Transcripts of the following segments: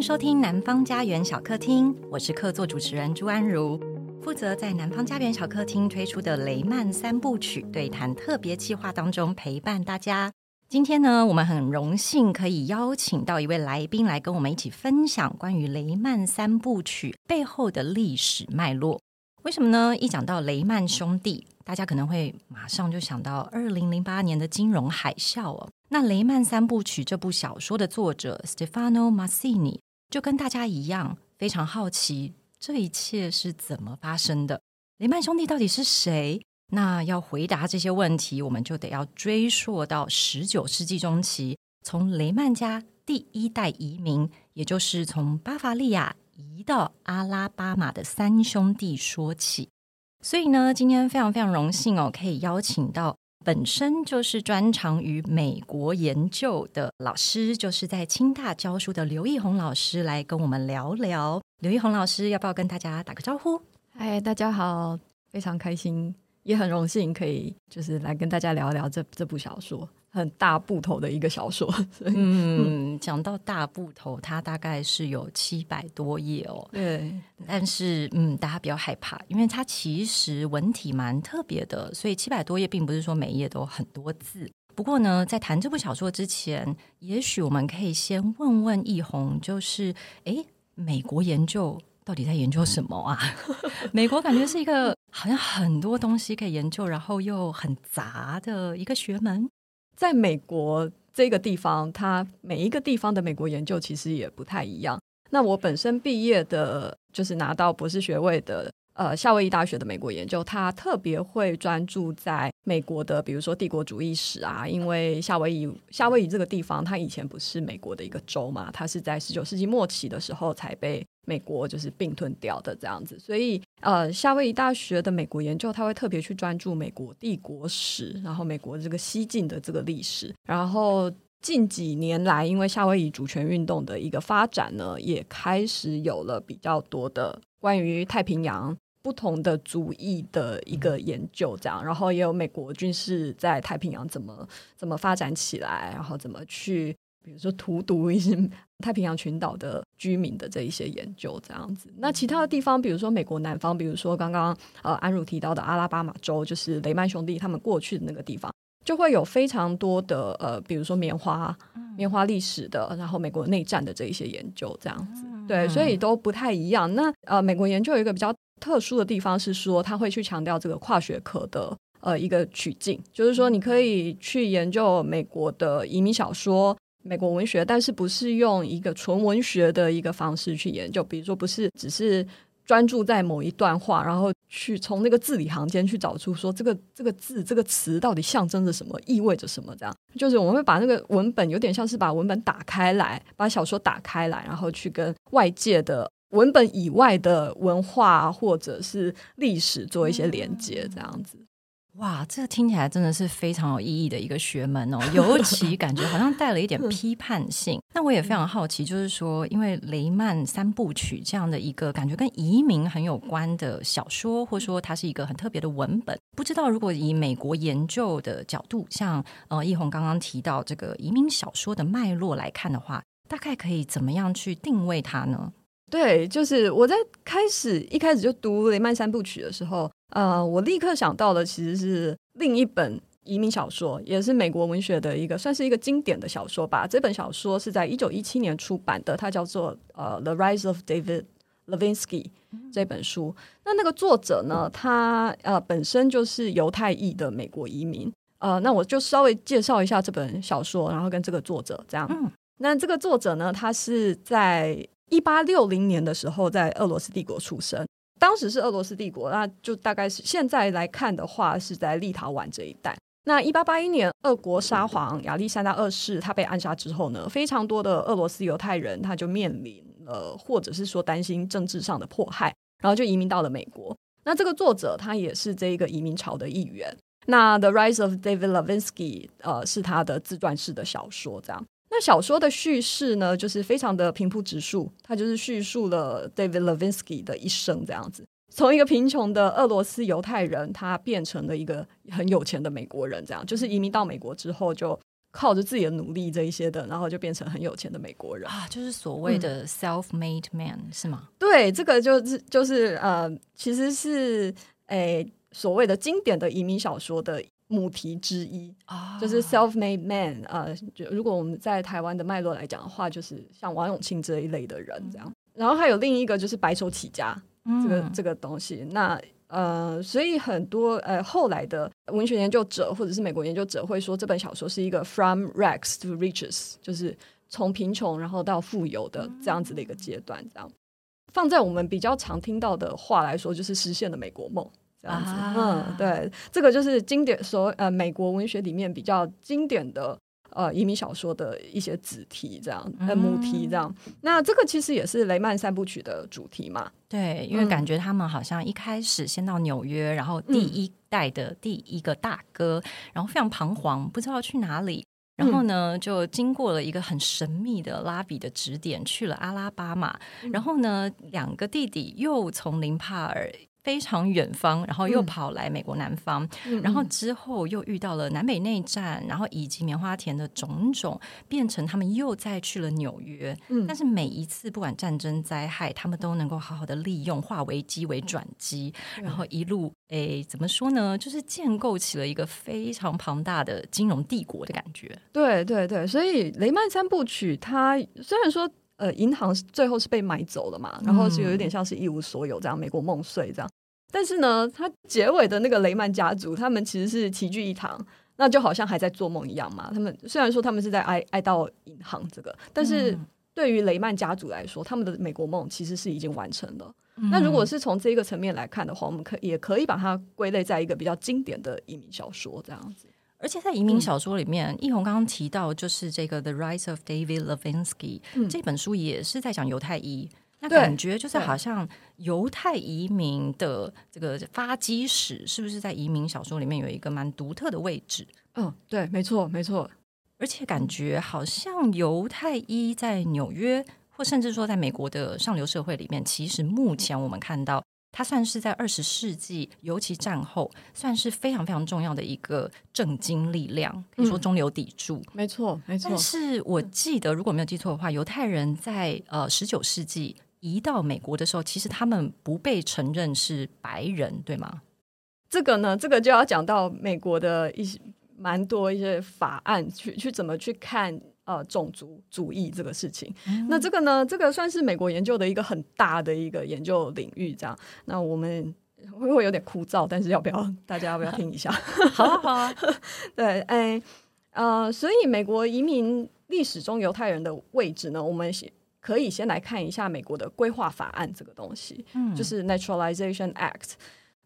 收听南方家园小客厅，我是客座主持人朱安如，负责在南方家园小客厅推出的雷曼三部曲对谈特别计划当中陪伴大家。今天呢，我们很荣幸可以邀请到一位来宾来跟我们一起分享关于雷曼三部曲背后的历史脉络。为什么呢？一讲到雷曼兄弟，大家可能会马上就想到二零零八年的金融海啸哦。那《雷曼三部曲》这部小说的作者 Stefano Massini 就跟大家一样，非常好奇这一切是怎么发生的。雷曼兄弟到底是谁？那要回答这些问题，我们就得要追溯到十九世纪中期，从雷曼家第一代移民，也就是从巴伐利亚。移到阿拉巴马的三兄弟说起，所以呢，今天非常非常荣幸哦，可以邀请到本身就是专长于美国研究的老师，就是在清大教书的刘奕宏老师来跟我们聊聊。刘奕宏老师，要不要跟大家打个招呼？嗨，大家好，非常开心，也很荣幸可以就是来跟大家聊聊这这部小说。很大部头的一个小说，嗯，讲到大部头，它大概是有七百多页哦。对，但是嗯，大家不要害怕，因为它其实文体蛮特别的，所以七百多页并不是说每一页都很多字。不过呢，在谈这部小说之前，也许我们可以先问问易红，就是诶，美国研究到底在研究什么啊？美国感觉是一个好像很多东西可以研究，然后又很杂的一个学门。在美国这个地方，它每一个地方的美国研究其实也不太一样。那我本身毕业的，就是拿到博士学位的，呃，夏威夷大学的美国研究，它特别会专注在美国的，比如说帝国主义史啊。因为夏威夷，夏威夷这个地方，它以前不是美国的一个州嘛，它是在十九世纪末期的时候才被。美国就是并吞掉的这样子，所以呃，夏威夷大学的美国研究，他会特别去专注美国帝国史，然后美国这个西进的这个历史。然后近几年来，因为夏威夷主权运动的一个发展呢，也开始有了比较多的关于太平洋不同的族裔的一个研究，这样。然后也有美国军事在太平洋怎么怎么发展起来，然后怎么去。比如说荼毒一些太平洋群岛的居民的这一些研究这样子，那其他的地方，比如说美国南方，比如说刚刚呃安茹提到的阿拉巴马州，就是雷曼兄弟他们过去的那个地方，就会有非常多的呃，比如说棉花、棉花历史的，然后美国内战的这一些研究这样子，对，所以都不太一样。那呃，美国研究有一个比较特殊的地方是说，他会去强调这个跨学科的呃一个取径，就是说你可以去研究美国的移民小说。美国文学，但是不是用一个纯文学的一个方式去研究，比如说不是只是专注在某一段话，然后去从那个字里行间去找出说这个这个字这个词到底象征着什么，意味着什么，这样就是我们会把那个文本有点像是把文本打开来，把小说打开来，然后去跟外界的文本以外的文化或者是历史做一些连接，这样子。哇，这个听起来真的是非常有意义的一个学门哦，尤其感觉好像带了一点 批判性。那我也非常好奇，就是说，因为雷曼三部曲这样的一个感觉跟移民很有关的小说，或者说它是一个很特别的文本，不知道如果以美国研究的角度，像呃奕弘刚刚提到这个移民小说的脉络来看的话，大概可以怎么样去定位它呢？对，就是我在开始一开始就读雷曼三部曲的时候。呃，我立刻想到的其实是另一本移民小说，也是美国文学的一个，算是一个经典的小说吧。这本小说是在一九一七年出版的，它叫做呃《The Rise of David Levinsky》这本书。那那个作者呢，他呃本身就是犹太裔的美国移民。呃，那我就稍微介绍一下这本小说，然后跟这个作者这样。嗯。那这个作者呢，他是在一八六零年的时候在俄罗斯帝国出生。当时是俄罗斯帝国，那就大概是现在来看的话，是在立陶宛这一带。那一八八一年，俄国沙皇亚历山大二世他被暗杀之后呢，非常多的俄罗斯犹太人他就面临了，或者是说担心政治上的迫害，然后就移民到了美国。那这个作者他也是这一个移民潮的一员。那《The Rise of David Levinsky》呃是他的自传式的小说，这样。那小说的叙事呢，就是非常的平铺直述，它就是叙述了 David Levinsky 的一生这样子，从一个贫穷的俄罗斯犹太人，他变成了一个很有钱的美国人，这样就是移民到美国之后就靠着自己的努力这一些的，然后就变成很有钱的美国人。啊，就是所谓的 self-made man、嗯、是吗？对，这个就是就是呃，其实是诶所谓的经典的移民小说的母题之一啊，就是 self-made man 呃，就如果我们在台湾的脉络来讲的话，就是像王永庆这一类的人这样。嗯、然后还有另一个就是白手起家、嗯、这个这个东西，那。呃，所以很多呃后来的文学研究者或者是美国研究者会说，这本小说是一个 from rags to riches，就是从贫穷然后到富有的这样子的一个阶段。这样放在我们比较常听到的话来说，就是实现了美国梦这样子。啊、嗯，对，这个就是经典所呃美国文学里面比较经典的。呃，移民小说的一些子题这样，呃，母题这样，嗯、那这个其实也是雷曼三部曲的主题嘛。对，因为感觉他们好像一开始先到纽约，然后第一代的第一个大哥，嗯、然后非常彷徨，不知道去哪里，然后呢，就经过了一个很神秘的拉比的指点，去了阿拉巴马，嗯、然后呢，两个弟弟又从林帕尔。非常远方，然后又跑来美国南方，嗯、然后之后又遇到了南北内战，然后以及棉花田的种种，变成他们又再去了纽约。嗯、但是每一次不管战争灾害，他们都能够好好的利用，化危机为转机，嗯、然后一路诶，怎么说呢？就是建构起了一个非常庞大的金融帝国的感觉。对对对，所以雷曼三部曲，它虽然说。呃，银行最后是被买走了嘛，然后是有一点像是一无所有这样，美国梦碎这样。但是呢，它结尾的那个雷曼家族，他们其实是齐聚一堂，那就好像还在做梦一样嘛。他们虽然说他们是在哀哀悼银行这个，但是对于雷曼家族来说，他们的美国梦其实是已经完成了。嗯、那如果是从这个层面来看的话，我们可也可以把它归类在一个比较经典的移民小说这样子。而且在移民小说里面，奕弘刚刚提到，就是这个《The Rise of David Levinsky》嗯、这本书也是在讲犹太裔，那感觉就是好像犹太移民的这个发迹史，是不是在移民小说里面有一个蛮独特的位置？嗯，对，没错，没错。而且感觉好像犹太裔在纽约，或甚至说在美国的上流社会里面，其实目前我们看到。它算是在二十世纪，尤其战后，算是非常非常重要的一个政经力量，可以说中流砥柱。没错、嗯，没错。但是我记得，如果没有记错的话，犹太人在呃十九世纪移到美国的时候，其实他们不被承认是白人，对吗？这个呢，这个就要讲到美国的一些蛮多一些法案，去去怎么去看。呃，种族主义这个事情，嗯、那这个呢，这个算是美国研究的一个很大的一个研究领域。这样，那我们会不会有点枯燥？但是要不要大家要不要听一下？好啊，好啊。对，哎，呃，所以美国移民历史中犹太人的位置呢，我们可以先来看一下美国的规划法案这个东西，嗯，就是 Naturalization Act。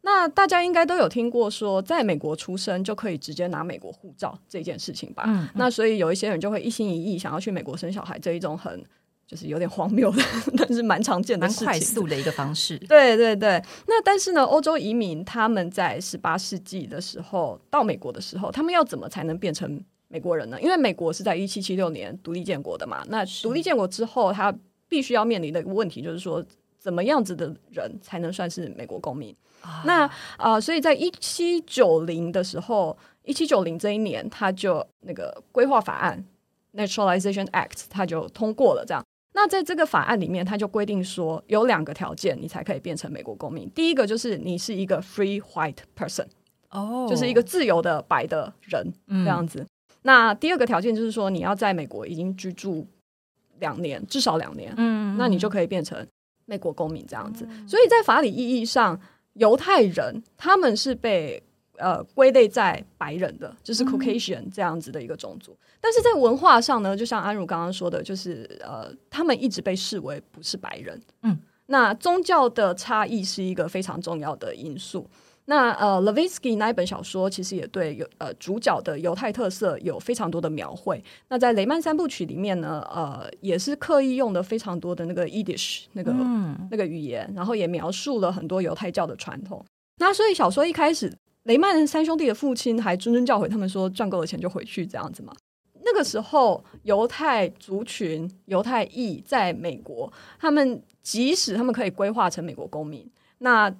那大家应该都有听过说，在美国出生就可以直接拿美国护照这件事情吧？嗯嗯、那所以有一些人就会一心一意想要去美国生小孩，这一种很就是有点荒谬的，但是蛮常见的事情，快速的一个方式。对对对。那但是呢，欧洲移民他们在十八世纪的时候到美国的时候，他们要怎么才能变成美国人呢？因为美国是在一七七六年独立建国的嘛。那独立建国之后，他必须要面临的一个问题就是说，怎么样子的人才能算是美国公民？那啊、呃，所以在一七九零的时候，一七九零这一年，他就那个规划法案 （Naturalization Act） 他就通过了。这样，那在这个法案里面，他就规定说，有两个条件，你才可以变成美国公民。第一个就是你是一个 free white person，哦，oh. 就是一个自由的白的人这样子。嗯、那第二个条件就是说，你要在美国已经居住两年，至少两年，嗯，那你就可以变成美国公民这样子。嗯、所以在法理意义上。犹太人他们是被呃归类在白人的，就是 Caucasian 这样子的一个种族。嗯、但是在文化上呢，就像安如刚刚说的，就是呃，他们一直被视为不是白人。嗯，那宗教的差异是一个非常重要的因素。那呃，Levinsky 那一本小说其实也对有呃主角的犹太特色有非常多的描绘。那在雷曼三部曲里面呢，呃，也是刻意用的非常多的那个 Yiddish 那个、嗯、那个语言，然后也描述了很多犹太教的传统。那所以小说一开始，雷曼三兄弟的父亲还谆谆教诲他们说，赚够了钱就回去这样子嘛。那个时候，犹太族群、犹太裔在美国，他们即使他们可以规划成美国公民，那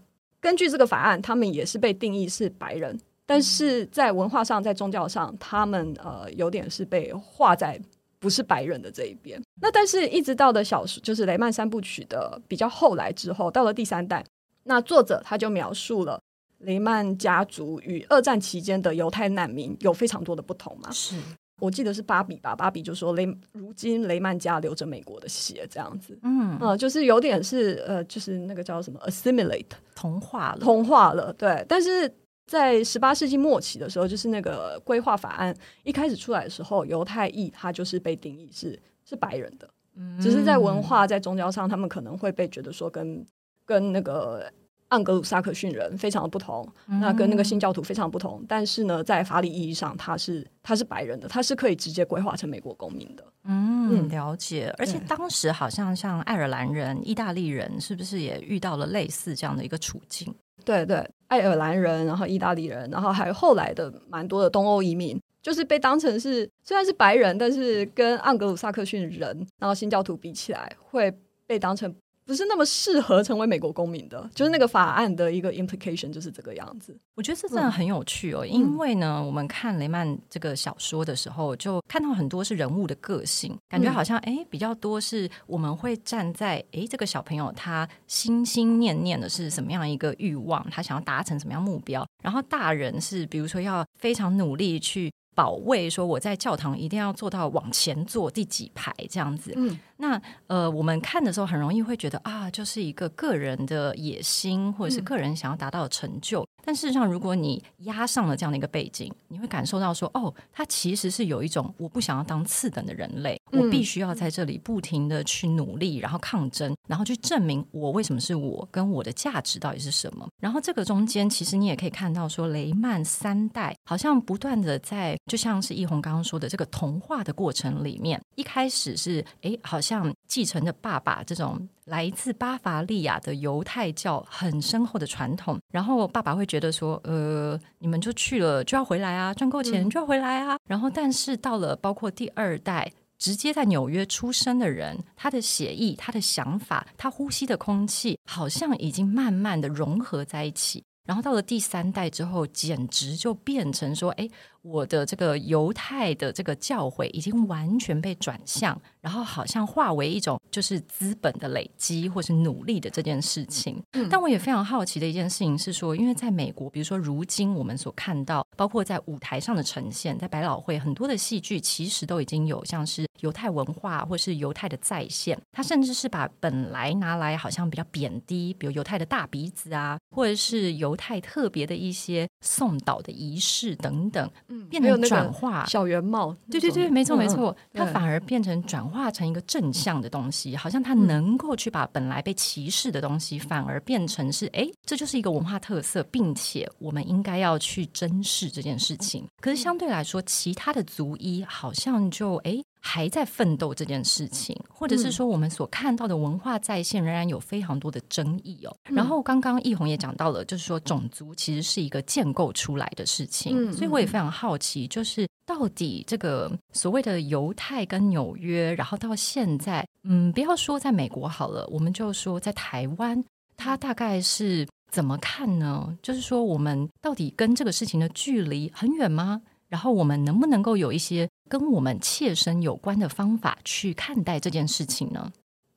根据这个法案，他们也是被定义是白人，但是在文化上，在宗教上，他们呃有点是被画在不是白人的这一边。那但是一直到的小说，就是雷曼三部曲的比较后来之后，到了第三代，那作者他就描述了雷曼家族与二战期间的犹太难民有非常多的不同嘛。是。我记得是芭比吧，芭比就说雷，如今雷曼家流着美国的血，这样子，嗯，呃，就是有点是呃，就是那个叫什么 assimilate 同化了，同化了，对。但是在十八世纪末期的时候，就是那个规划法案一开始出来的时候，犹太裔他就是被定义是是白人的，嗯，只是在文化在宗教上，他们可能会被觉得说跟跟那个。盎格鲁撒克逊人非常的不同，嗯、那跟那个新教徒非常不同，但是呢，在法理意义上，他是他是白人的，他是可以直接规划成美国公民的。嗯，了解。而且当时好像像爱尔兰人、意大利人，是不是也遇到了类似这样的一个处境？对对，爱尔兰人，然后意大利人，然后还有后来的蛮多的东欧移民，就是被当成是虽然是白人，但是跟盎格鲁撒克逊人，然后新教徒比起来，会被当成。不是那么适合成为美国公民的，就是那个法案的一个 implication 就是这个样子。我觉得这真的很有趣哦，嗯、因为呢，我们看雷曼这个小说的时候，就看到很多是人物的个性，感觉好像哎、嗯、比较多是我们会站在哎这个小朋友他心心念念的是什么样一个欲望，他想要达成什么样目标，然后大人是比如说要非常努力去。保卫说我在教堂一定要做到往前坐第几排这样子。嗯，那呃，我们看的时候很容易会觉得啊，就是一个个人的野心或者是个人想要达到的成就。嗯但事实上，如果你压上了这样的一个背景，你会感受到说，哦，他其实是有一种我不想要当次等的人类，嗯、我必须要在这里不停的去努力，然后抗争，然后去证明我为什么是我，跟我的价值到底是什么。然后这个中间，其实你也可以看到说，雷曼三代好像不断的在，就像是易红刚刚说的这个童话的过程里面，一开始是哎，好像继承着爸爸这种。来自巴伐利亚的犹太教很深厚的传统，然后爸爸会觉得说，呃，你们就去了就要回来啊，赚够钱就要回来啊。嗯、然后，但是到了包括第二代直接在纽约出生的人，他的血液、他的想法、他呼吸的空气，好像已经慢慢的融合在一起。然后到了第三代之后，简直就变成说，哎。我的这个犹太的这个教诲已经完全被转向，然后好像化为一种就是资本的累积或是努力的这件事情。嗯，但我也非常好奇的一件事情是说，因为在美国，比如说如今我们所看到，包括在舞台上的呈现，在百老汇很多的戏剧，其实都已经有像是犹太文化或是犹太的再现。它甚至是把本来拿来好像比较贬低，比如犹太的大鼻子啊，或者是犹太特别的一些送导的仪式等等。变成转化。小圆帽，对对对，没错没错，它反而变成转化成一个正向的东西，好像它能够去把本来被歧视的东西，反而变成是哎，这就是一个文化特色，并且我们应该要去珍视这件事情。可是相对来说，其他的族裔好像就哎。还在奋斗这件事情，或者是说我们所看到的文化再现仍然有非常多的争议哦。嗯、然后刚刚易红也讲到了，就是说种族其实是一个建构出来的事情，嗯、所以我也非常好奇，就是到底这个所谓的犹太跟纽约，然后到现在，嗯，不要说在美国好了，我们就说在台湾，它大概是怎么看呢？就是说我们到底跟这个事情的距离很远吗？然后我们能不能够有一些跟我们切身有关的方法去看待这件事情呢？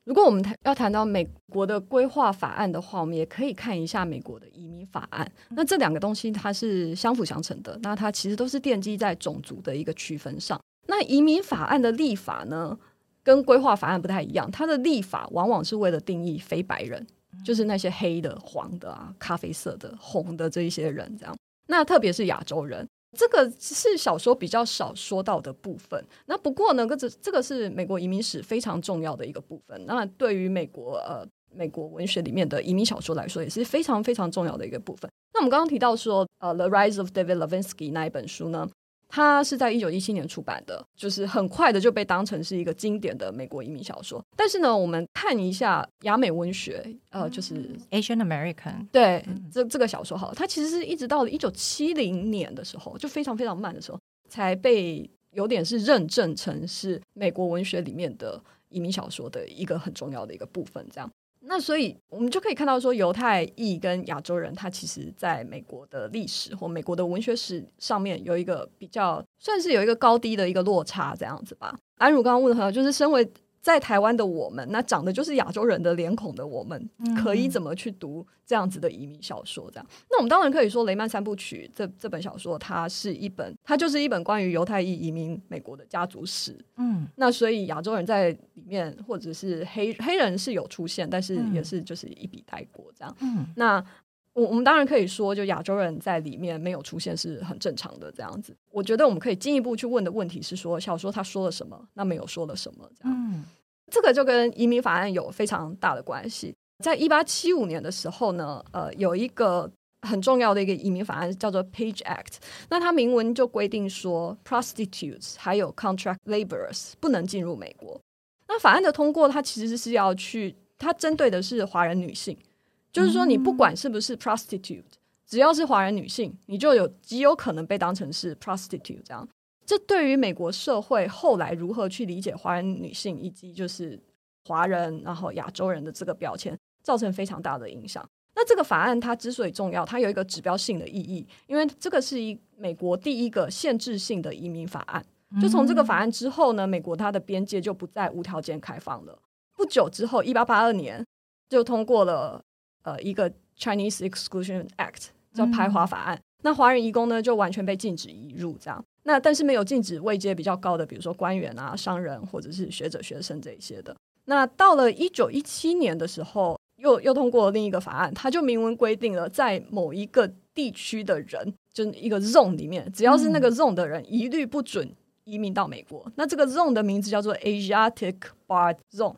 如果我们谈要谈到美国的规划法案的话，我们也可以看一下美国的移民法案。那这两个东西它是相辅相成的，那它其实都是奠基在种族的一个区分上。那移民法案的立法呢，跟规划法案不太一样，它的立法往往是为了定义非白人，就是那些黑的、黄的啊、咖啡色的、红的这一些人，这样。那特别是亚洲人。这个是小说比较少说到的部分。那不过呢，这这个是美国移民史非常重要的一个部分。那对于美国呃美国文学里面的移民小说来说，也是非常非常重要的一个部分。那我们刚刚提到说，呃，《The Rise of David Levinsky》那一本书呢？它是在一九一七年出版的，就是很快的就被当成是一个经典的美国移民小说。但是呢，我们看一下亚美文学，呃，就是 Asian American，对，嗯、这这个小说好了，它其实是一直到了一九七零年的时候，就非常非常慢的时候，才被有点是认证成是美国文学里面的移民小说的一个很重要的一个部分，这样。那所以我们就可以看到说，犹太裔跟亚洲人，他其实在美国的历史或美国的文学史上面有一个比较，算是有一个高低的一个落差这样子吧。安如刚刚问的朋友，就是身为。在台湾的我们，那长的就是亚洲人的脸孔的我们，可以怎么去读这样子的移民小说？这样，那我们当然可以说《雷曼三部曲》这这本小说，它是一本，它就是一本关于犹太裔移民美国的家族史。嗯，那所以亚洲人在里面，或者是黑黑人是有出现，但是也是就是一笔带过这样。嗯，那。我我们当然可以说，就亚洲人在里面没有出现是很正常的这样子。我觉得我们可以进一步去问的问题是说，小说他说了什么？那没有说了什么？这样，嗯，这个就跟移民法案有非常大的关系。在一八七五年的时候呢，呃，有一个很重要的一个移民法案叫做 Page Act，那它明文就规定说，prostitutes 还有 contract laborers 不能进入美国。那法案的通过，它其实是要去，它针对的是华人女性。就是说，你不管是不是 prostitute，只要是华人女性，你就有极有可能被当成是 prostitute。这样，这对于美国社会后来如何去理解华人女性以及就是华人然后亚洲人的这个标签，造成非常大的影响。那这个法案它之所以重要，它有一个指标性的意义，因为这个是一美国第一个限制性的移民法案。就从这个法案之后呢，美国它的边界就不再无条件开放了。不久之后，一八八二年就通过了。呃，一个 Chinese Exclusion Act 叫排华法案，嗯、那华人移工呢就完全被禁止移入，这样。那但是没有禁止位阶比较高的，比如说官员啊、商人或者是学者、学生这一些的。那到了一九一七年的时候，又又通过了另一个法案，它就明文规定了，在某一个地区的人，就一个 zone 里面，只要是那个 zone 的人，一律不准移民到美国。嗯、那这个 zone 的名字叫做 Asiatic Barred Zone。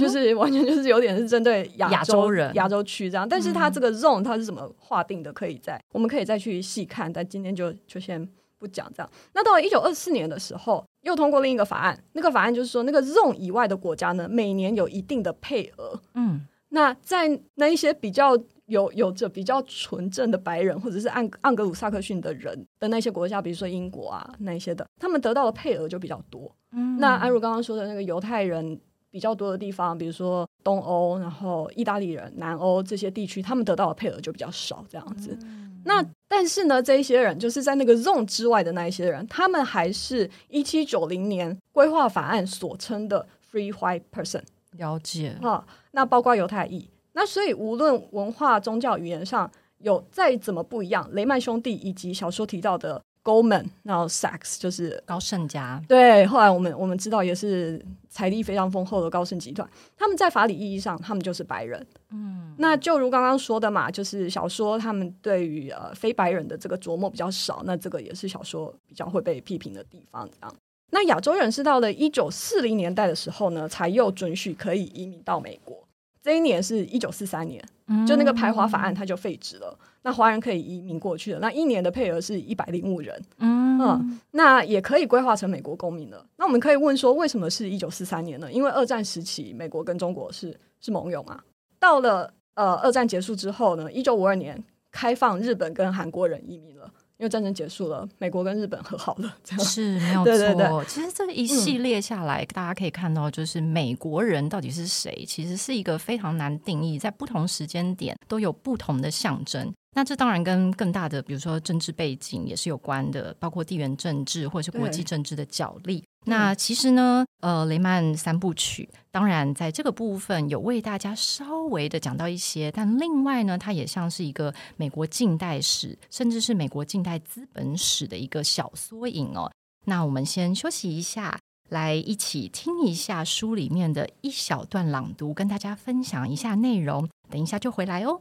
就是完全就是有点是针对亚洲，亚洲人、亚洲区这样，但是它这个 zone 它是怎么划定的？可以在我们可以再去细看，但今天就就先不讲这样。那到了一九二四年的时候，又通过另一个法案，那个法案就是说，那个 zone 以外的国家呢，每年有一定的配额。嗯，那在那一些比较有有着比较纯正的白人，或者是盎盎格鲁撒克逊的人的那些国家，比如说英国啊那一些的，他们得到的配额就比较多。嗯，那安如刚刚说的那个犹太人。比较多的地方，比如说东欧，然后意大利人、南欧这些地区，他们得到的配额就比较少，这样子。嗯、那但是呢，这一些人就是在那个 zone 之外的那一些人，他们还是一七九零年规划法案所称的 free white person。了解啊，那包括犹太裔。那所以无论文化、宗教、语言上有再怎么不一样，雷曼兄弟以及小说提到的。Goldman，然后 Sachs 就是高盛家，对。后来我们我们知道，也是财力非常丰厚的高盛集团。他们在法理意义上，他们就是白人。嗯，那就如刚刚说的嘛，就是小说他们对于呃非白人的这个琢磨比较少，那这个也是小说比较会被批评的地方。这样，那亚洲人是到了一九四零年代的时候呢，才又准许可以移民到美国。这一年是一九四三年，就那个排华法案，它就废止了。嗯、那华人可以移民过去的。那一年的配额是一百零五人，嗯，嗯，那也可以规划成美国公民了。那我们可以问说，为什么是一九四三年呢？因为二战时期，美国跟中国是是盟友嘛。到了呃二战结束之后呢，一九五二年开放日本跟韩国人移民了。因为战争结束了，美国跟日本和好了，这样是 没有错。对对对，其实这个一系列下来，嗯、大家可以看到，就是美国人到底是谁，其实是一个非常难定义，在不同时间点都有不同的象征。那这当然跟更大的，比如说政治背景也是有关的，包括地缘政治或者是国际政治的角力。那其实呢，呃，雷曼三部曲当然在这个部分有为大家稍微的讲到一些，但另外呢，它也像是一个美国近代史，甚至是美国近代资本史的一个小缩影哦。那我们先休息一下，来一起听一下书里面的一小段朗读，跟大家分享一下内容。等一下就回来哦。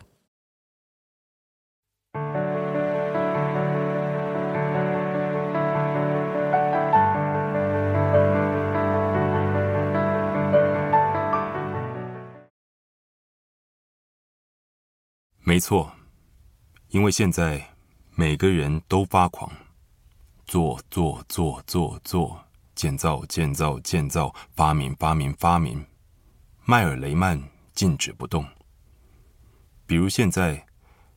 没错，因为现在每个人都发狂，做做做做做，建造建造建造，发明发明发明。迈尔雷曼静止不动。比如现在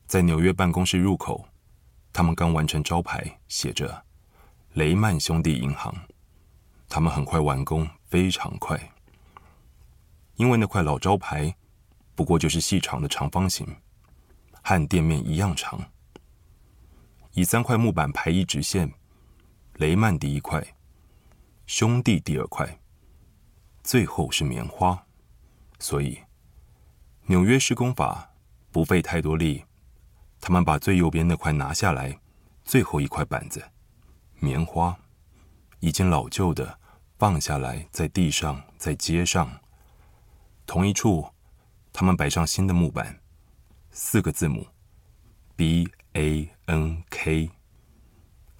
在纽约办公室入口，他们刚完成招牌，写着“雷曼兄弟银行”。他们很快完工，非常快，因为那块老招牌。不过就是细长的长方形，和店面一样长。以三块木板排一直线，雷曼第一块，兄弟第二块，最后是棉花。所以纽约施工法不费太多力，他们把最右边那块拿下来，最后一块板子，棉花，已经老旧的放下来，在地上，在街上，同一处，他们摆上新的木板，四个字母，B A N K，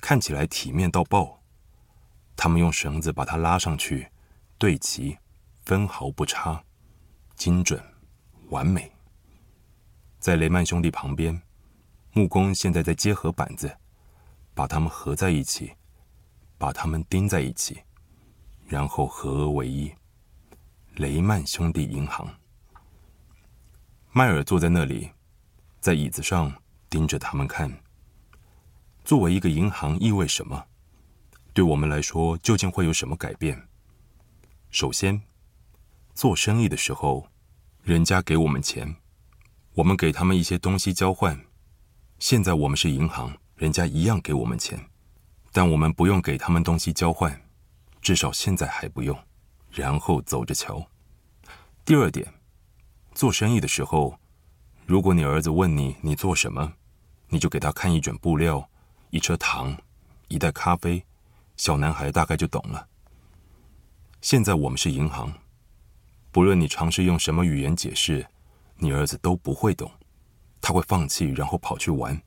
看起来体面到爆。他们用绳子把它拉上去，对齐，分毫不差，精准，完美。在雷曼兄弟旁边，木工现在在结合板子，把它们合在一起，把它们钉在一起，然后合而为一。雷曼兄弟银行。迈尔坐在那里，在椅子上盯着他们看。作为一个银行意味什么？对我们来说，究竟会有什么改变？首先，做生意的时候，人家给我们钱，我们给他们一些东西交换。现在我们是银行，人家一样给我们钱，但我们不用给他们东西交换，至少现在还不用。然后走着瞧。第二点。做生意的时候，如果你儿子问你你做什么，你就给他看一卷布料、一车糖、一袋咖啡，小男孩大概就懂了。现在我们是银行，不论你尝试用什么语言解释，你儿子都不会懂，他会放弃，然后跑去玩。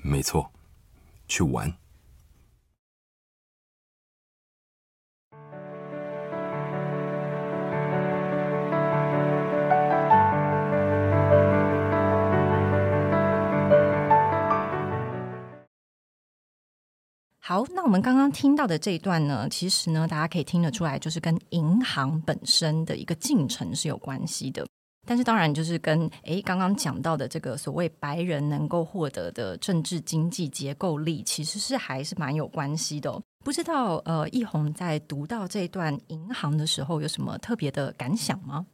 没错，去玩。好，那我们刚刚听到的这一段呢，其实呢，大家可以听得出来，就是跟银行本身的一个进程是有关系的。但是当然，就是跟诶刚刚讲到的这个所谓白人能够获得的政治经济结构力，其实是还是蛮有关系的。不知道呃，奕弘在读到这段银行的时候，有什么特别的感想吗？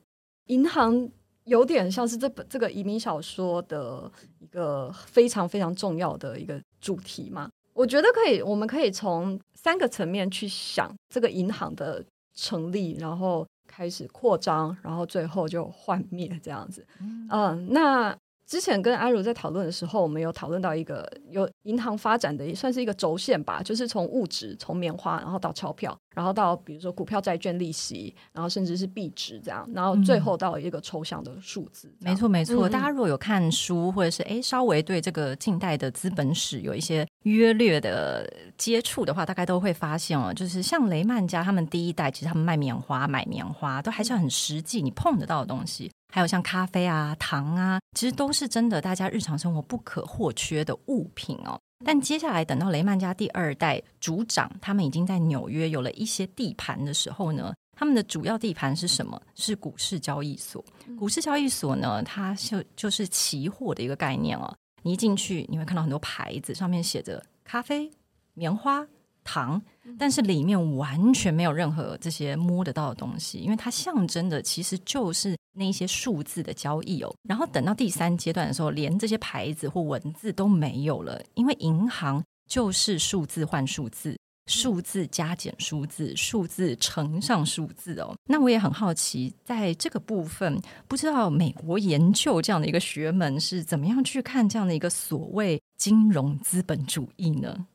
银行有点像是这本这个移民小说的一个非常非常重要的一个主题嘛。我觉得可以，我们可以从三个层面去想这个银行的成立，然后开始扩张，然后最后就幻灭这样子。嗯，嗯，那。之前跟安如在讨论的时候，我们有讨论到一个有银行发展的也算是一个轴线吧，就是从物质，从棉花，然后到钞票，然后到比如说股票、债券、利息，然后甚至是币值这样，然后最后到一个抽象的数字。没错，没错。大家如果有看书，或者是诶稍微对这个近代的资本史有一些约略的接触的话，大概都会发现哦，就是像雷曼家他们第一代，其实他们卖棉花、买棉花都还是很实际，你碰得到的东西。还有像咖啡啊、糖啊，其实都是真的，大家日常生活不可或缺的物品哦。但接下来等到雷曼家第二代族长，他们已经在纽约有了一些地盘的时候呢，他们的主要地盘是什么？是股市交易所。股市交易所呢，它就就是期货的一个概念哦。你一进去，你会看到很多牌子，上面写着咖啡、棉花。糖，但是里面完全没有任何这些摸得到的东西，因为它象征的其实就是那一些数字的交易哦。然后等到第三阶段的时候，连这些牌子或文字都没有了，因为银行就是数字换数字，数字加减数字，数字乘上数字哦。那我也很好奇，在这个部分，不知道美国研究这样的一个学门是怎么样去看这样的一个所谓金融资本主义呢？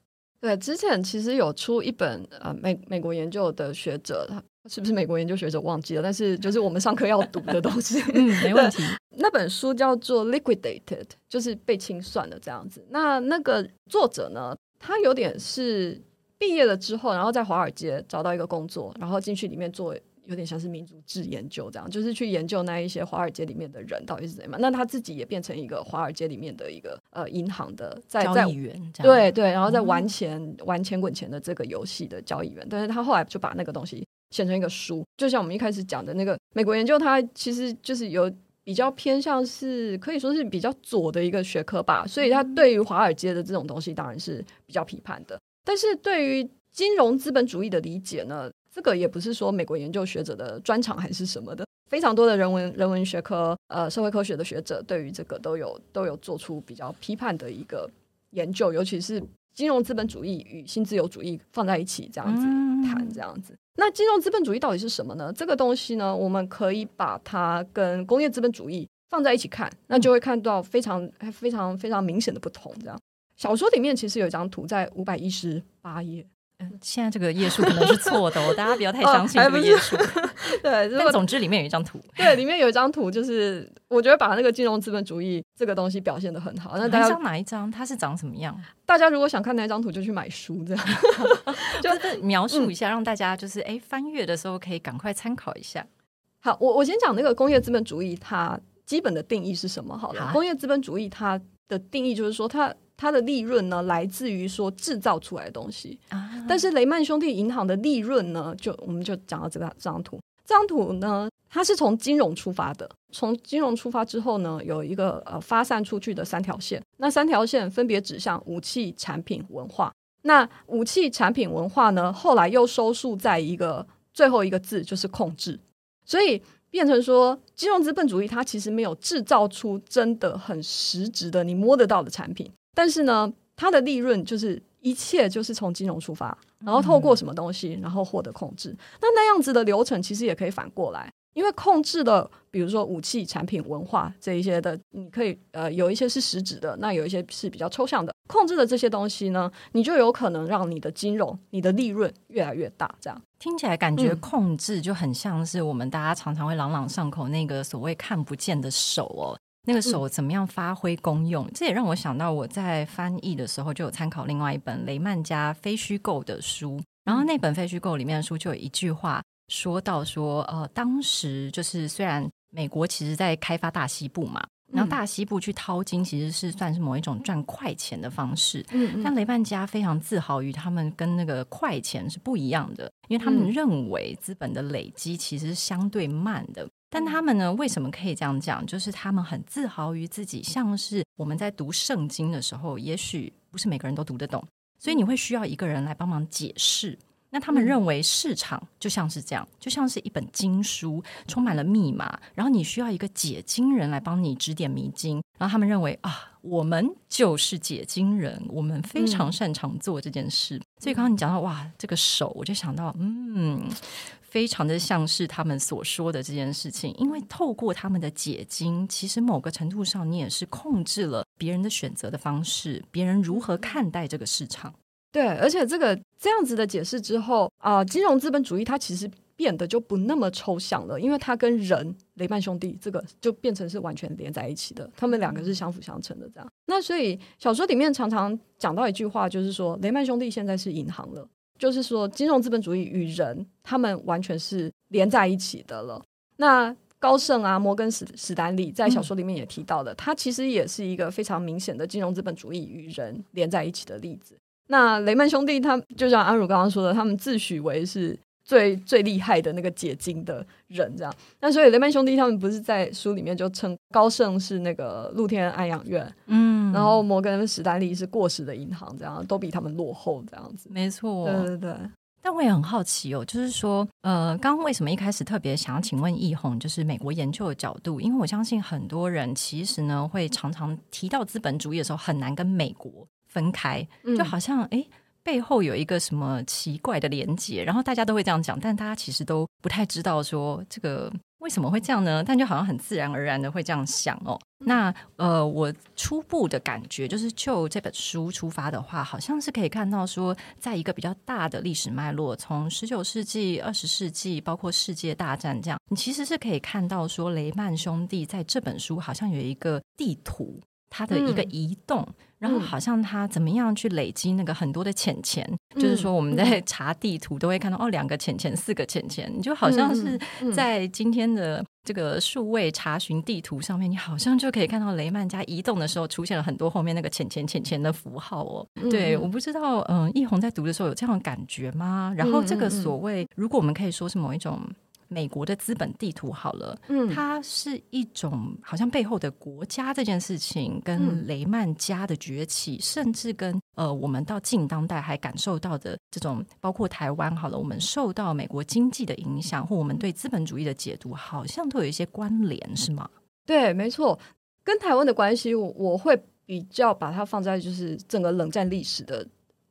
对，之前其实有出一本呃美美国研究的学者，他是不是美国研究学者忘记了？但是就是我们上课要读的东西，嗯，没问题。那本书叫做《Liquidated》，就是被清算的这样子。那那个作者呢，他有点是毕业了之后，然后在华尔街找到一个工作，然后进去里面做。有点像是民族志研究这样，就是去研究那一些华尔街里面的人到底是怎样。那他自己也变成一个华尔街里面的一个呃银行的在交易员，对对，然后在玩钱、嗯、玩钱滚钱的这个游戏的交易员。但是他后来就把那个东西写成一个书，就像我们一开始讲的那个美国研究，它其实就是有比较偏向是可以说是比较左的一个学科吧。所以他对于华尔街的这种东西当然是比较批判的。但是对于金融资本主义的理解呢？这个也不是说美国研究学者的专长还是什么的，非常多的人文人文学科呃社会科学的学者对于这个都有都有做出比较批判的一个研究，尤其是金融资本主义与新自由主义放在一起这样子谈这样子。那金融资本主义到底是什么呢？这个东西呢，我们可以把它跟工业资本主义放在一起看，那就会看到非常非常非常明显的不同。这样，小说里面其实有一张图在五百一十八页。现在这个页数可能是错的哦，大家不要太相信这个页数。哦、对，但总之里面有一张图，对，里面有一张图，就是我觉得把那个金融资本主义这个东西表现的很好。那大家哪一张？它是长什么样？大家如果想看那张图，就去买书，这样 就是描述一下，让大家就是哎翻阅的时候可以赶快参考一下。好，我我先讲那个工业资本主义它基本的定义是什么？好了，好工业资本主义它的定义就是说它。它的利润呢，来自于说制造出来的东西啊。但是雷曼兄弟银行的利润呢，就我们就讲到这个这张图。这张图呢，它是从金融出发的。从金融出发之后呢，有一个呃发散出去的三条线。那三条线分别指向武器、产品、文化。那武器、产品、文化呢，后来又收束在一个最后一个字，就是控制。所以变成说，金融资本主义它其实没有制造出真的很实质的你摸得到的产品。但是呢，它的利润就是一切就是从金融出发，然后透过什么东西，然后获得控制。那那样子的流程其实也可以反过来，因为控制的，比如说武器、产品、文化这一些的，你可以呃有一些是实质的，那有一些是比较抽象的。控制的这些东西呢，你就有可能让你的金融、你的利润越来越大。这样听起来感觉控制就很像是我们大家常常会朗朗上口那个所谓看不见的手哦。那个手怎么样发挥功用？嗯，这也让我想到我在翻译的时候就有参考另外一本雷曼家非虚构的书，然后那本非虚构里面的书就有一句话说到说，呃，当时就是虽然美国其实在开发大西部嘛，然后大西部去淘金其实是算是某一种赚快钱的方式，嗯，但雷曼家非常自豪于他们跟那个快钱是不一样的，因为他们认为资本的累积其实是相对慢的。但他们呢，为什么可以这样讲？就是他们很自豪于自己，像是我们在读圣经的时候，也许不是每个人都读得懂，所以你会需要一个人来帮忙解释。那他们认为市场就像是这样，就像是一本经书，充满了密码，然后你需要一个解经人来帮你指点迷津。然后他们认为啊，我们就是解经人，我们非常擅长做这件事。所以刚刚你讲到哇，这个手，我就想到嗯。非常的像是他们所说的这件事情，因为透过他们的解经，其实某个程度上你也是控制了别人的选择的方式，别人如何看待这个市场。对，而且这个这样子的解释之后啊、金融资本主义它其实变得就不那么抽象了，因为它跟人雷曼兄弟这个就变成是完全连在一起的，他们两个是相辅相成的这样。那所以小说里面常常讲到一句话，就是说雷曼兄弟现在是银行了。就是说，金融资本主义与人，他们完全是连在一起的了。那高盛啊，摩根史史丹利在小说里面也提到的，他其实也是一个非常明显的金融资本主义与人连在一起的例子。那雷曼兄弟，他就像安如刚刚说的，他们自诩为是。最最厉害的那个解经的人，这样。那所以雷曼兄弟他们不是在书里面就称高盛是那个露天安养院，嗯，然后摩根史丹利是过时的银行，这样都比他们落后，这样子。没错，对对对。但我也很好奇哦，就是说，呃，刚刚为什么一开始特别想要请问易红，就是美国研究的角度？因为我相信很多人其实呢会常常提到资本主义的时候，很难跟美国分开，就好像哎。诶背后有一个什么奇怪的连接，然后大家都会这样讲，但大家其实都不太知道说这个为什么会这样呢？但就好像很自然而然的会这样想哦。那呃，我初步的感觉就是，就这本书出发的话，好像是可以看到说，在一个比较大的历史脉络，从十九世纪、二十世纪，包括世界大战这样，你其实是可以看到说，雷曼兄弟在这本书好像有一个地图。它的一个移动，嗯、然后好像他怎么样去累积那个很多的钱钱，嗯、就是说我们在查地图都会看到、嗯、哦，两个钱钱，四个钱钱，你就好像是在今天的这个数位查询地图上面，你好像就可以看到雷曼家移动的时候出现了很多后面那个钱钱钱钱的符号哦。嗯、对，我不知道，嗯，奕弘在读的时候有这样的感觉吗？然后这个所谓，如果我们可以说是某一种。美国的资本地图好了，嗯，它是一种好像背后的国家这件事情，跟雷曼家的崛起，嗯、甚至跟呃我们到近当代还感受到的这种，包括台湾好了，我们受到美国经济的影响，或我们对资本主义的解读，好像都有一些关联，是吗？对，没错，跟台湾的关系，我我会比较把它放在就是整个冷战历史的。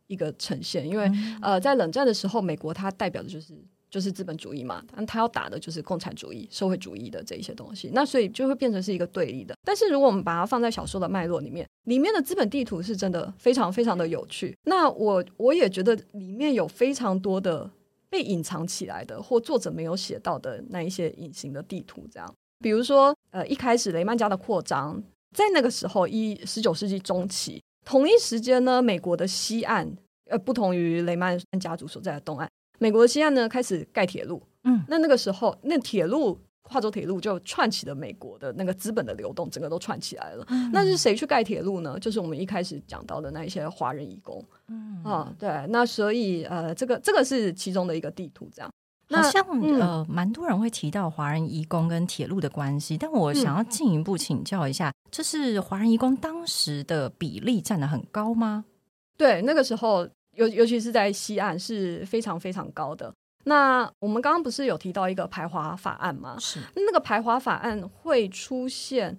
一个呈现，因为、嗯、呃，在冷战的时候，美国它代表的就是就是资本主义嘛，但他要打的就是共产主义、社会主义的这一些东西，那所以就会变成是一个对立的。但是如果我们把它放在小说的脉络里面，里面的资本地图是真的非常非常的有趣。那我我也觉得里面有非常多的被隐藏起来的，或作者没有写到的那一些隐形的地图，这样，比如说呃，一开始雷曼家的扩张，在那个时候一十九世纪中期。同一时间呢，美国的西岸，呃，不同于雷曼家族所在的东岸，美国的西岸呢开始盖铁路。嗯，那那个时候，那铁路跨州铁路就串起了美国的那个资本的流动，整个都串起来了。嗯、那是谁去盖铁路呢？就是我们一开始讲到的那一些华人移工。嗯啊，对，那所以呃，这个这个是其中的一个地图，这样。好像呃，蛮多人会提到华人移工跟铁路的关系，但我想要进一步请教一下，就、嗯、是华人移工当时的比例占的很高吗？对，那个时候尤尤其是在西岸是非常非常高的。那我们刚刚不是有提到一个排华法案吗？是那个排华法案会出现，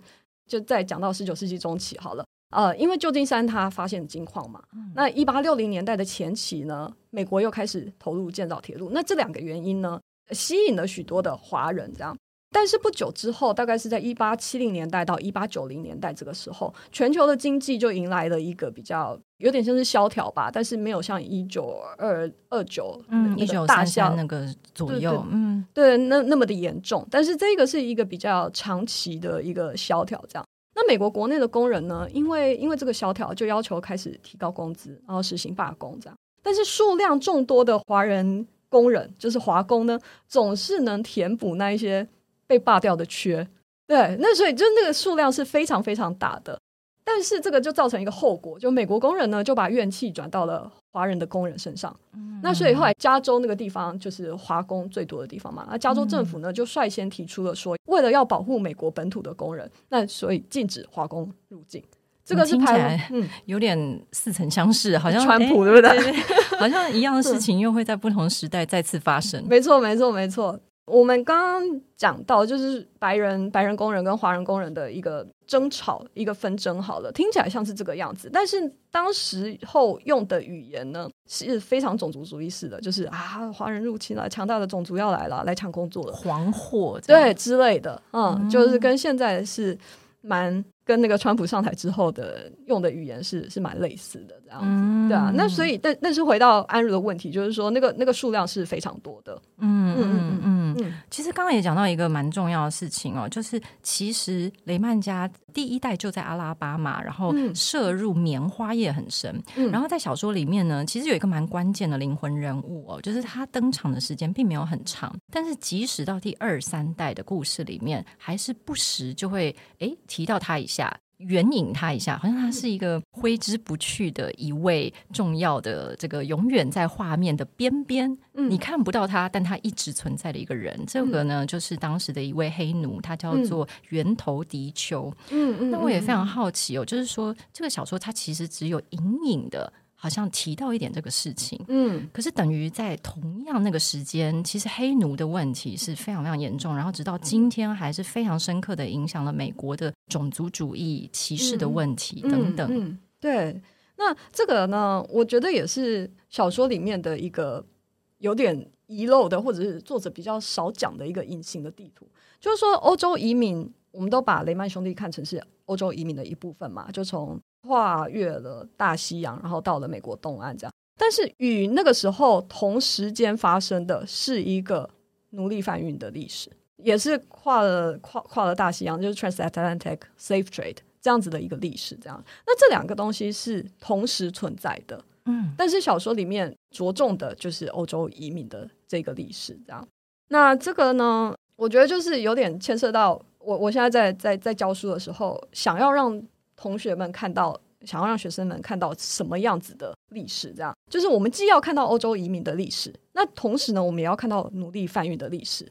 就在讲到十九世纪中期好了。呃，因为旧金山它发现金矿嘛，嗯、那一八六零年代的前期呢，美国又开始投入建造铁路，那这两个原因呢，吸引了许多的华人这样。但是不久之后，大概是在一八七零年代到一八九零年代这个时候，全球的经济就迎来了一个比较有点像是萧条吧，但是没有像一九二二九嗯一九三三那个左右对对嗯对那那么的严重，但是这个是一个比较长期的一个萧条这样。那美国国内的工人呢？因为因为这个萧条，就要求开始提高工资，然后实行罢工这样。但是数量众多的华人工人，就是华工呢，总是能填补那一些被罢掉的缺。对，那所以就那个数量是非常非常大的。但是这个就造成一个后果，就美国工人呢就把怨气转到了华人的工人身上。嗯、那所以后来加州那个地方就是华工最多的地方嘛。那加州政府呢就率先提出了说，为了要保护美国本土的工人，那所以禁止华工入境。这个是听起来嗯有点似曾相识，好像 川普对不对 好像一样的事情又会在不同时代再次发生。没错，没错，没错。我们刚刚讲到，就是白人白人工人跟华人工人的一个争吵，一个纷争。好了，听起来像是这个样子，但是当时候用的语言呢，是非常种族主义式的，就是啊，华人入侵了，强大的种族要来了，来抢工作了，黄祸对之类的，嗯，嗯就是跟现在是蛮。跟那个川普上台之后的用的语言是是蛮类似的，这样子，嗯、对啊。那所以，但但是回到安茹的问题，就是说那个那个数量是非常多的。嗯嗯嗯嗯。其实刚刚也讲到一个蛮重要的事情哦，就是其实雷曼家第一代就在阿拉巴马，然后摄入棉花业很深。嗯、然后在小说里面呢，其实有一个蛮关键的灵魂人物哦，就是他登场的时间并没有很长，但是即使到第二三代的故事里面，还是不时就会诶提到他一下。下援引他一下，好像他是一个挥之不去的一位重要的这个永远在画面的边边，嗯、你看不到他，但他一直存在的一个人。这个呢，就是当时的一位黑奴，他叫做源头迪丘。嗯嗯，那我也非常好奇哦，就是说这个小说它其实只有隐隐的。好像提到一点这个事情，嗯，可是等于在同样那个时间，其实黑奴的问题是非常非常严重，然后直到今天还是非常深刻的影响了美国的种族主义歧视的问题等等。嗯，嗯，对，那这个呢，我觉得也是小说里面的一个有点遗漏的，或者是作者比较少讲的一个隐形的地图，就是说欧洲移民，我们都把雷曼兄弟看成是欧洲移民的一部分嘛，就从。跨越了大西洋，然后到了美国东岸，这样。但是与那个时候同时间发生的是一个奴隶贩运的历史，也是跨了跨跨了大西洋，就是 transatlantic slave trade 这样子的一个历史。这样，那这两个东西是同时存在的。嗯，但是小说里面着重的就是欧洲移民的这个历史。这样，那这个呢，我觉得就是有点牵涉到我，我现在在在在教书的时候，想要让。同学们看到，想要让学生们看到什么样子的历史？这样就是我们既要看到欧洲移民的历史，那同时呢，我们也要看到奴隶贩运的历史。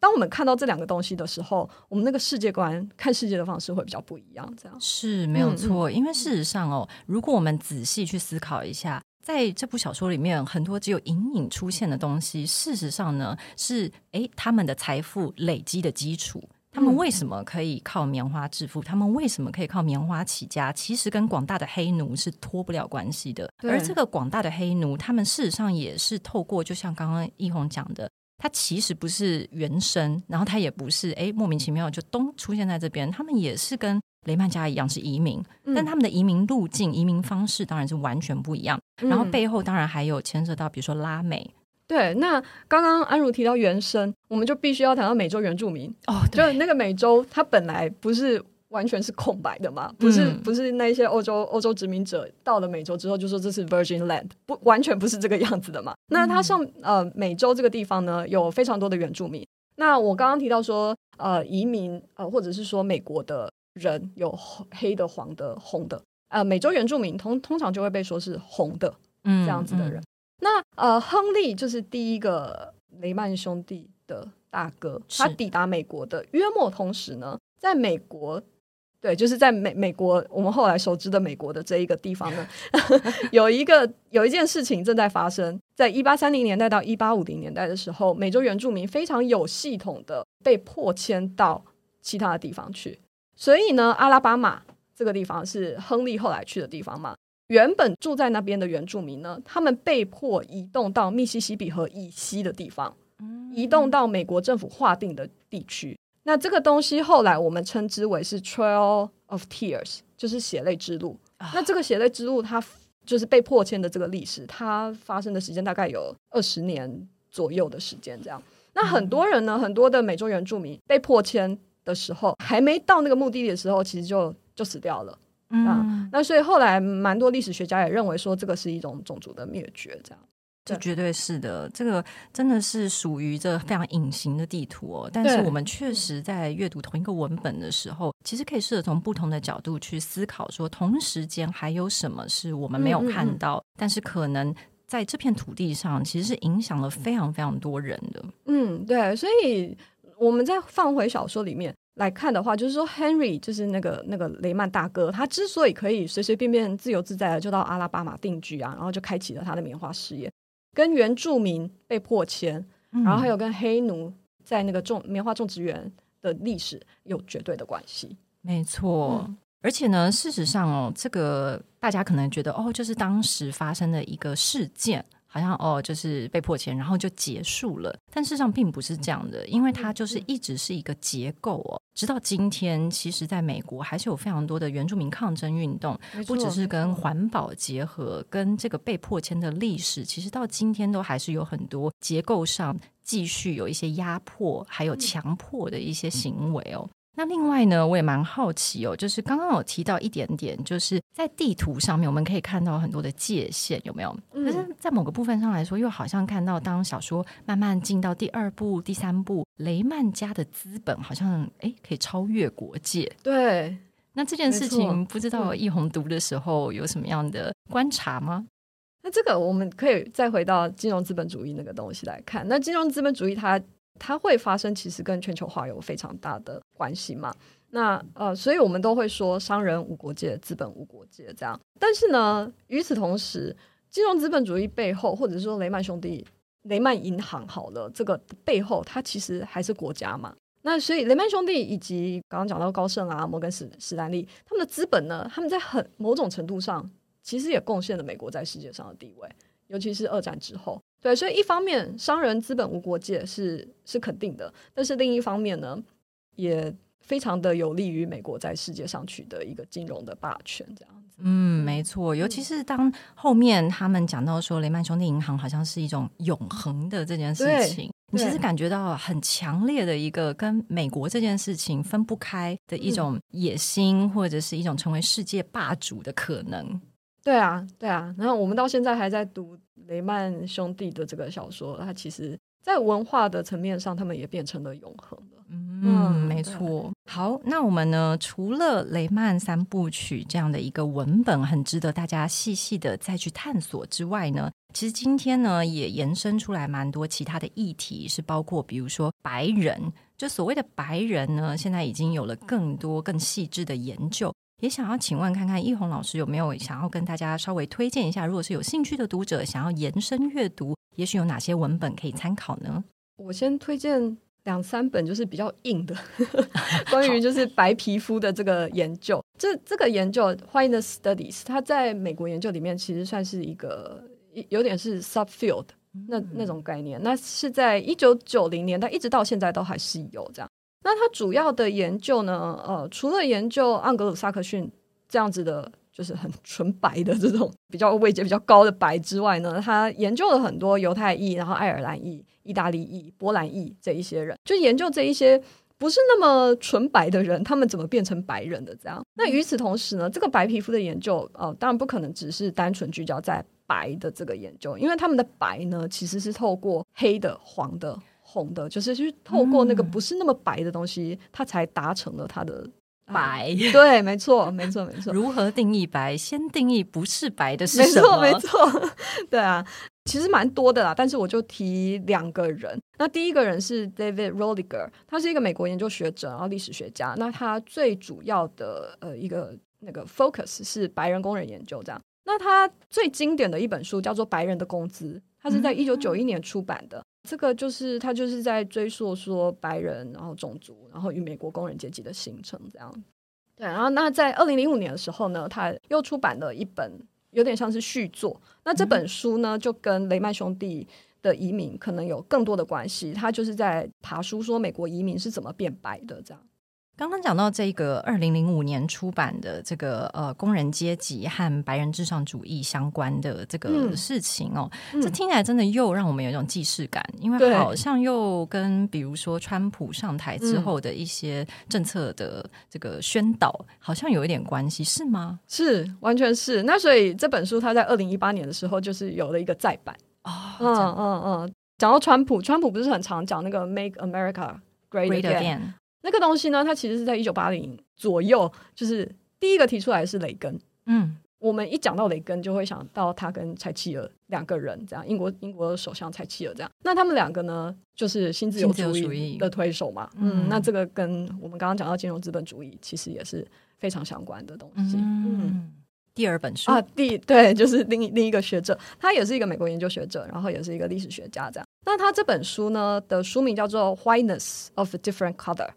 当我们看到这两个东西的时候，我们那个世界观看世界的方式会比较不一样。这样是没有错，因为事实上哦，如果我们仔细去思考一下，在这部小说里面，很多只有隐隐出现的东西，事实上呢是诶他们的财富累积的基础。他们为什么可以靠棉花致富？他们为什么可以靠棉花起家？其实跟广大的黑奴是脱不了关系的。而这个广大的黑奴，他们事实上也是透过，就像刚刚奕弘讲的，他其实不是原生，然后他也不是哎莫名其妙就东出现在这边。他们也是跟雷曼家一样是移民，但他们的移民路径、移民方式当然是完全不一样。然后背后当然还有牵涉到，比如说拉美。对，那刚刚安如提到原生，我们就必须要谈到美洲原住民哦。就那个美洲，它本来不是完全是空白的嘛，不是、嗯、不是那些欧洲欧洲殖民者到了美洲之后就说这是 Virgin Land，不完全不是这个样子的嘛。那它上呃美洲这个地方呢，有非常多的原住民。那我刚刚提到说呃移民呃或者是说美国的人有黑的、黄的、红的，呃美洲原住民通通常就会被说是红的这样子的人。嗯嗯那呃，亨利就是第一个雷曼兄弟的大哥，他抵达美国的。约莫同时呢，在美国，对，就是在美美国，我们后来熟知的美国的这一个地方呢，有一个有一件事情正在发生，在一八三零年代到一八五零年代的时候，美洲原住民非常有系统的被迫迁到其他的地方去，所以呢，阿拉巴马这个地方是亨利后来去的地方嘛。原本住在那边的原住民呢，他们被迫移动到密西西比河以西的地方，移动到美国政府划定的地区。那这个东西后来我们称之为是 Trail of Tears，就是血泪之路。那这个血泪之路，它就是被迫迁的这个历史，它发生的时间大概有二十年左右的时间。这样，那很多人呢，很多的美洲原住民被迫迁的时候，还没到那个目的地的时候，其实就就死掉了。嗯，那所以后来蛮多历史学家也认为说，这个是一种种族的灭绝，这样，这绝对是的。这个真的是属于这非常隐形的地图哦。但是我们确实在阅读同一个文本的时候，其实可以试着从不同的角度去思考，说同时间还有什么是我们没有看到，嗯嗯嗯，但是可能在这片土地上其实是影响了非常非常多人的。嗯，对。所以我们再放回小说里面。来看的话，就是说，Henry 就是那个那个雷曼大哥，他之所以可以随随便便自由自在的就到阿拉巴马定居啊，然后就开启了他的棉花事业，跟原住民被迫迁，然后还有跟黑奴在那个种棉花种植园的历史有绝对的关系。没错，嗯、而且呢，事实上哦，这个大家可能觉得哦，就是当时发生的一个事件。好像哦，就是被迫签，然后就结束了。但事实上并不是这样的，因为它就是一直是一个结构哦。直到今天，其实在美国还是有非常多的原住民抗争运动，不只是跟环保结合，跟这个被迫签的历史，其实到今天都还是有很多结构上继续有一些压迫，还有强迫的一些行为哦。那另外呢，我也蛮好奇哦，就是刚刚有提到一点点，就是在地图上面我们可以看到很多的界限，有没有？可、嗯、是在某个部分上来说，又好像看到当小说慢慢进到第二部、第三部，雷曼家的资本好像哎可以超越国界。对，那这件事情不知道易红读的时候有什么样的观察吗？那这个我们可以再回到金融资本主义那个东西来看。那金融资本主义它。它会发生，其实跟全球化有非常大的关系嘛。那呃，所以我们都会说商人无国界，资本无国界这样。但是呢，与此同时，金融资本主义背后，或者说雷曼兄弟、雷曼银行好了，这个背后，它其实还是国家嘛。那所以雷曼兄弟以及刚刚讲到高盛啊、摩根史史丹利，他们的资本呢，他们在很某种程度上，其实也贡献了美国在世界上的地位，尤其是二战之后。对，所以一方面，商人资本无国界是是肯定的，但是另一方面呢，也非常的有利于美国在世界上取得一个金融的霸权，这样子。嗯，没错，尤其是当后面他们讲到说雷曼兄弟银行好像是一种永恒的这件事情，你其实感觉到很强烈的一个跟美国这件事情分不开的一种野心，嗯、或者是一种成为世界霸主的可能。对啊，对啊，然后我们到现在还在读雷曼兄弟的这个小说，它其实，在文化的层面上，他们也变成了永恒的。嗯，嗯，没错。好，那我们呢，除了雷曼三部曲这样的一个文本很值得大家细细的再去探索之外呢，其实今天呢，也延伸出来蛮多其他的议题，是包括比如说白人，就所谓的白人呢，现在已经有了更多更细致的研究。也想要请问看看易红老师有没有想要跟大家稍微推荐一下，如果是有兴趣的读者想要延伸阅读，也许有哪些文本可以参考呢？我先推荐两三本，就是比较硬的，关于就是白皮肤的这个研究。这这个研究 Whiteness Studies，它在美国研究里面其实算是一个有点是 subfield 那那种概念。那是在一九九零年代一直到现在都还是有这样。那他主要的研究呢？呃，除了研究盎格鲁撒克逊这样子的，就是很纯白的这种比较位阶比较高的白之外呢，他研究了很多犹太裔、然后爱尔兰裔、意大利裔、波兰裔这一些人，就研究这一些不是那么纯白的人，他们怎么变成白人的这样。那与此同时呢，这个白皮肤的研究，呃，当然不可能只是单纯聚焦在白的这个研究，因为他们的白呢，其实是透过黑的、黄的。红的，就是去透过那个不是那么白的东西，它、嗯、才达成了它的白。对，没错，没错，没错。如何定义白？先定义不是白的是什么？没错，没错。对啊，其实蛮多的啦，但是我就提两个人。那第一个人是 David Roliger，他是一个美国研究学者，然后历史学家。那他最主要的呃一个那个 focus 是白人工人研究，这样。那他最经典的一本书叫做《白人的工资》，他是在一九九一年出版的。嗯这个就是他就是在追溯说白人，然后种族，然后与美国工人阶级的形成这样。对，然后那在二零零五年的时候呢，他又出版了一本有点像是续作。那这本书呢，就跟雷曼兄弟的移民可能有更多的关系。他就是在爬书说美国移民是怎么变白的这样。刚刚讲到这个二零零五年出版的这个呃工人阶级和白人至上主义相关的这个事情哦，嗯、这听起来真的又让我们有一种既视感，因为好像又跟比如说川普上台之后的一些政策的这个宣导好像有一点关系，是吗？是，完全是。那所以这本书它在二零一八年的时候就是有了一个再版哦，嗯嗯嗯。讲到川普，川普不是很常讲那个 “Make America Great Again”。Great again 那个东西呢，它其实是在一九八零左右，就是第一个提出来的是雷根。嗯，我们一讲到雷根，就会想到他跟柴契尔两个人，这样英国英国首相柴契尔这样。那他们两个呢，就是新自由主义的推手嘛。嗯，嗯，那这个跟我们刚刚讲到金融资本主义，其实也是非常相关的东西。嗯，嗯，第二本书啊，第对，就是另另一个学者，他也是一个美国研究学者，然后也是一个历史学家这样。那他这本书呢的书名叫做《Whiteness of a Different Color》。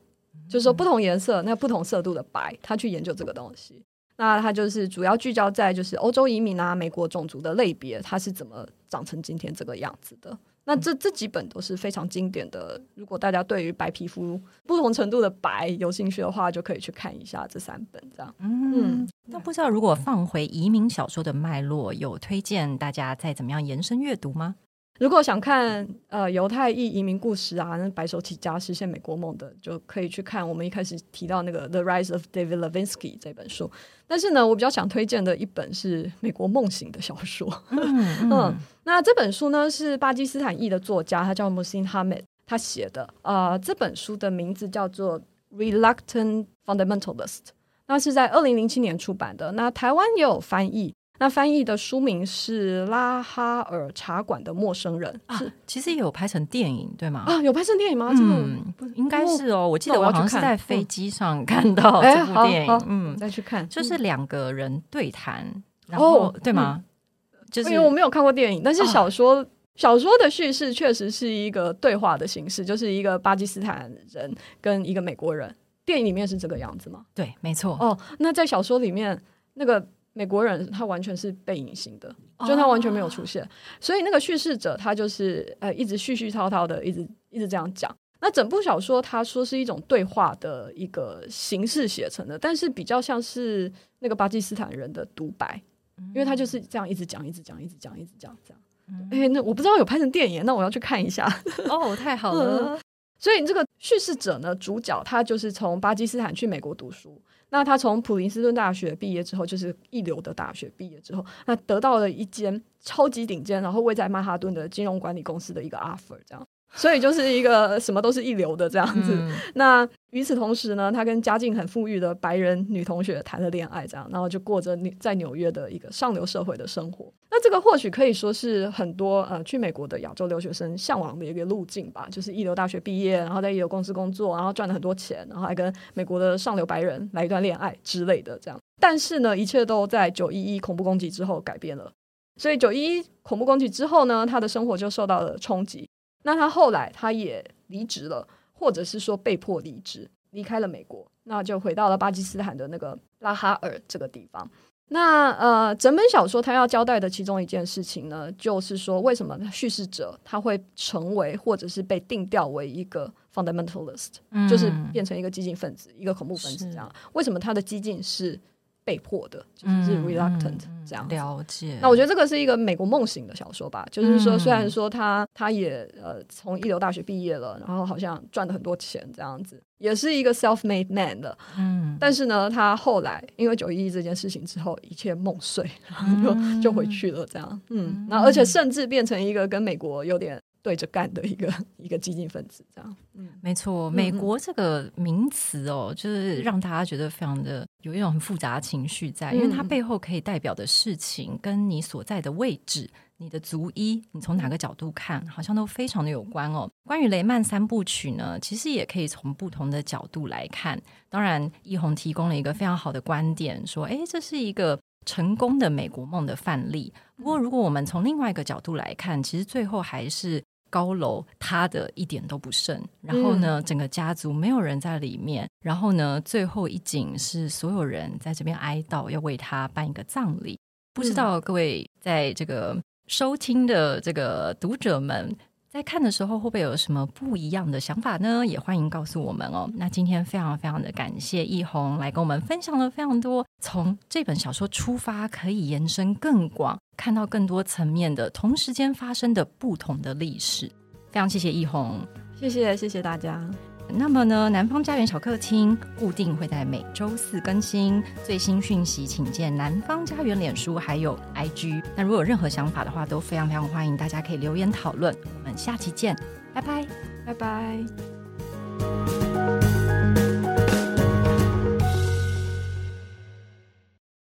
就是说，不同颜色、那不同色度的白，他去研究这个东西。那他就是主要聚焦在就是欧洲移民啊、美国种族的类别，它是怎么长成今天这个样子的。那这这几本都是非常经典的。如果大家对于白皮肤不同程度的白有兴趣的话，就可以去看一下这三本。这样，嗯，那不知道如果放回移民小说的脉络，有推荐大家再怎么样延伸阅读吗？如果想看呃犹太裔移民故事啊，那白手起家实现美国梦的，就可以去看我们一开始提到那个《The Rise of David Levinsky》这本书。但是呢，我比较想推荐的一本是美国梦型的小说。嗯，嗯，嗯，那这本书呢是巴基斯坦裔的作家，他叫 Mohsin Hamid，他写的。啊、呃，这本书的名字叫做《Reluctant Fundamentalist》，那是在二零零七年出版的。那台湾也有翻译。那翻译的书名是《拉哈尔茶馆的陌生人》啊，是其实也有拍成电影，对吗？啊，有拍成电影吗？嗯，应该是哦。我记得我好像是在飞机上看到这部电影，嗯，再去看，就是两个人对谈，然后对吗？就是因为我没有看过电影，但是小说小说的叙事确实是一个对话的形式，就是一个巴基斯坦人跟一个美国人。电影里面是这个样子吗？对，没错。哦，那在小说里面那个。美国人他完全是被隐形的，就他完全没有出现，oh. 所以那个叙事者他就是呃一直絮絮叨叨的，一直一直这样讲。那整部小说他说是一种对话的一个形式写成的，但是比较像是那个巴基斯坦人的独白，因为他就是这样一直讲，一直讲，一直讲，一直讲这样。哎、欸，那我不知道有拍成电影，那我要去看一下。哦，oh, 太好了。嗯、所以这个叙事者呢，主角他就是从巴基斯坦去美国读书。那他从普林斯顿大学毕业之后，就是一流的大学毕业之后，那得到了一间超级顶尖，然后位在曼哈顿的金融管理公司的一个 offer，这样。所以就是一个什么都是一流的这样子。嗯、那与此同时呢，他跟家境很富裕的白人女同学谈了恋爱，这样，然后就过着在纽约的一个上流社会的生活。那这个或许可以说是很多呃去美国的亚洲留学生向往的一个路径吧，就是一流大学毕业，然后在一流公司工作，然后赚了很多钱，然后还跟美国的上流白人来一段恋爱之类的这样。但是呢，一切都在九一一恐怖攻击之后改变了。所以九一一恐怖攻击之后呢，他的生活就受到了冲击。那他后来他也离职了，或者是说被迫离职，离开了美国，那就回到了巴基斯坦的那个拉哈尔这个地方。那呃，整本小说他要交代的其中一件事情呢，就是说为什么叙事者他会成为或者是被定调为一个 fundamentalist，嗯，就是变成一个激进分子，一个恐怖分子这样。为什么他的激进是？被迫的，就是 reluctant、嗯、这样了解。那我觉得这个是一个美国梦醒的小说吧，就是说，虽然说他他也呃从一流大学毕业了，然后好像赚了很多钱这样子，也是一个 self-made man 的，嗯。但是呢，他后来因为九一一这件事情之后，一切梦碎，然后就就回去了这样，嗯。那而且甚至变成一个跟美国有点。对着干的一个一个激进分子，这样，嗯，没错。美国这个名词哦，就是让大家觉得非常的有一种很复杂的情绪在，因为它背后可以代表的事情，跟你所在的位置、你的族裔，你从哪个角度看，好像都非常的有关哦。关于雷曼三部曲呢，其实也可以从不同的角度来看。当然，易红提供了一个非常好的观点，说，哎，这是一个。成功的美国梦的范例。不过，如果我们从另外一个角度来看，其实最后还是高楼塌的一点都不剩。然后呢，整个家族没有人在里面。然后呢，最后一景是所有人在这边哀悼，要为他办一个葬礼。不知道各位在这个收听的这个读者们。在看的时候，会不会有什么不一样的想法呢？也欢迎告诉我们哦。那今天非常非常的感谢奕弘来跟我们分享了非常多，从这本小说出发，可以延伸更广，看到更多层面的同时间发生的不同的历史。非常谢谢奕弘，谢谢谢谢大家。那么呢，南方家园小客厅固定会在每周四更新最新讯息，请见南方家园脸书还有 IG。那如果有任何想法的话，都非常非常欢迎大家可以留言讨论。我们下期见，拜拜，拜拜。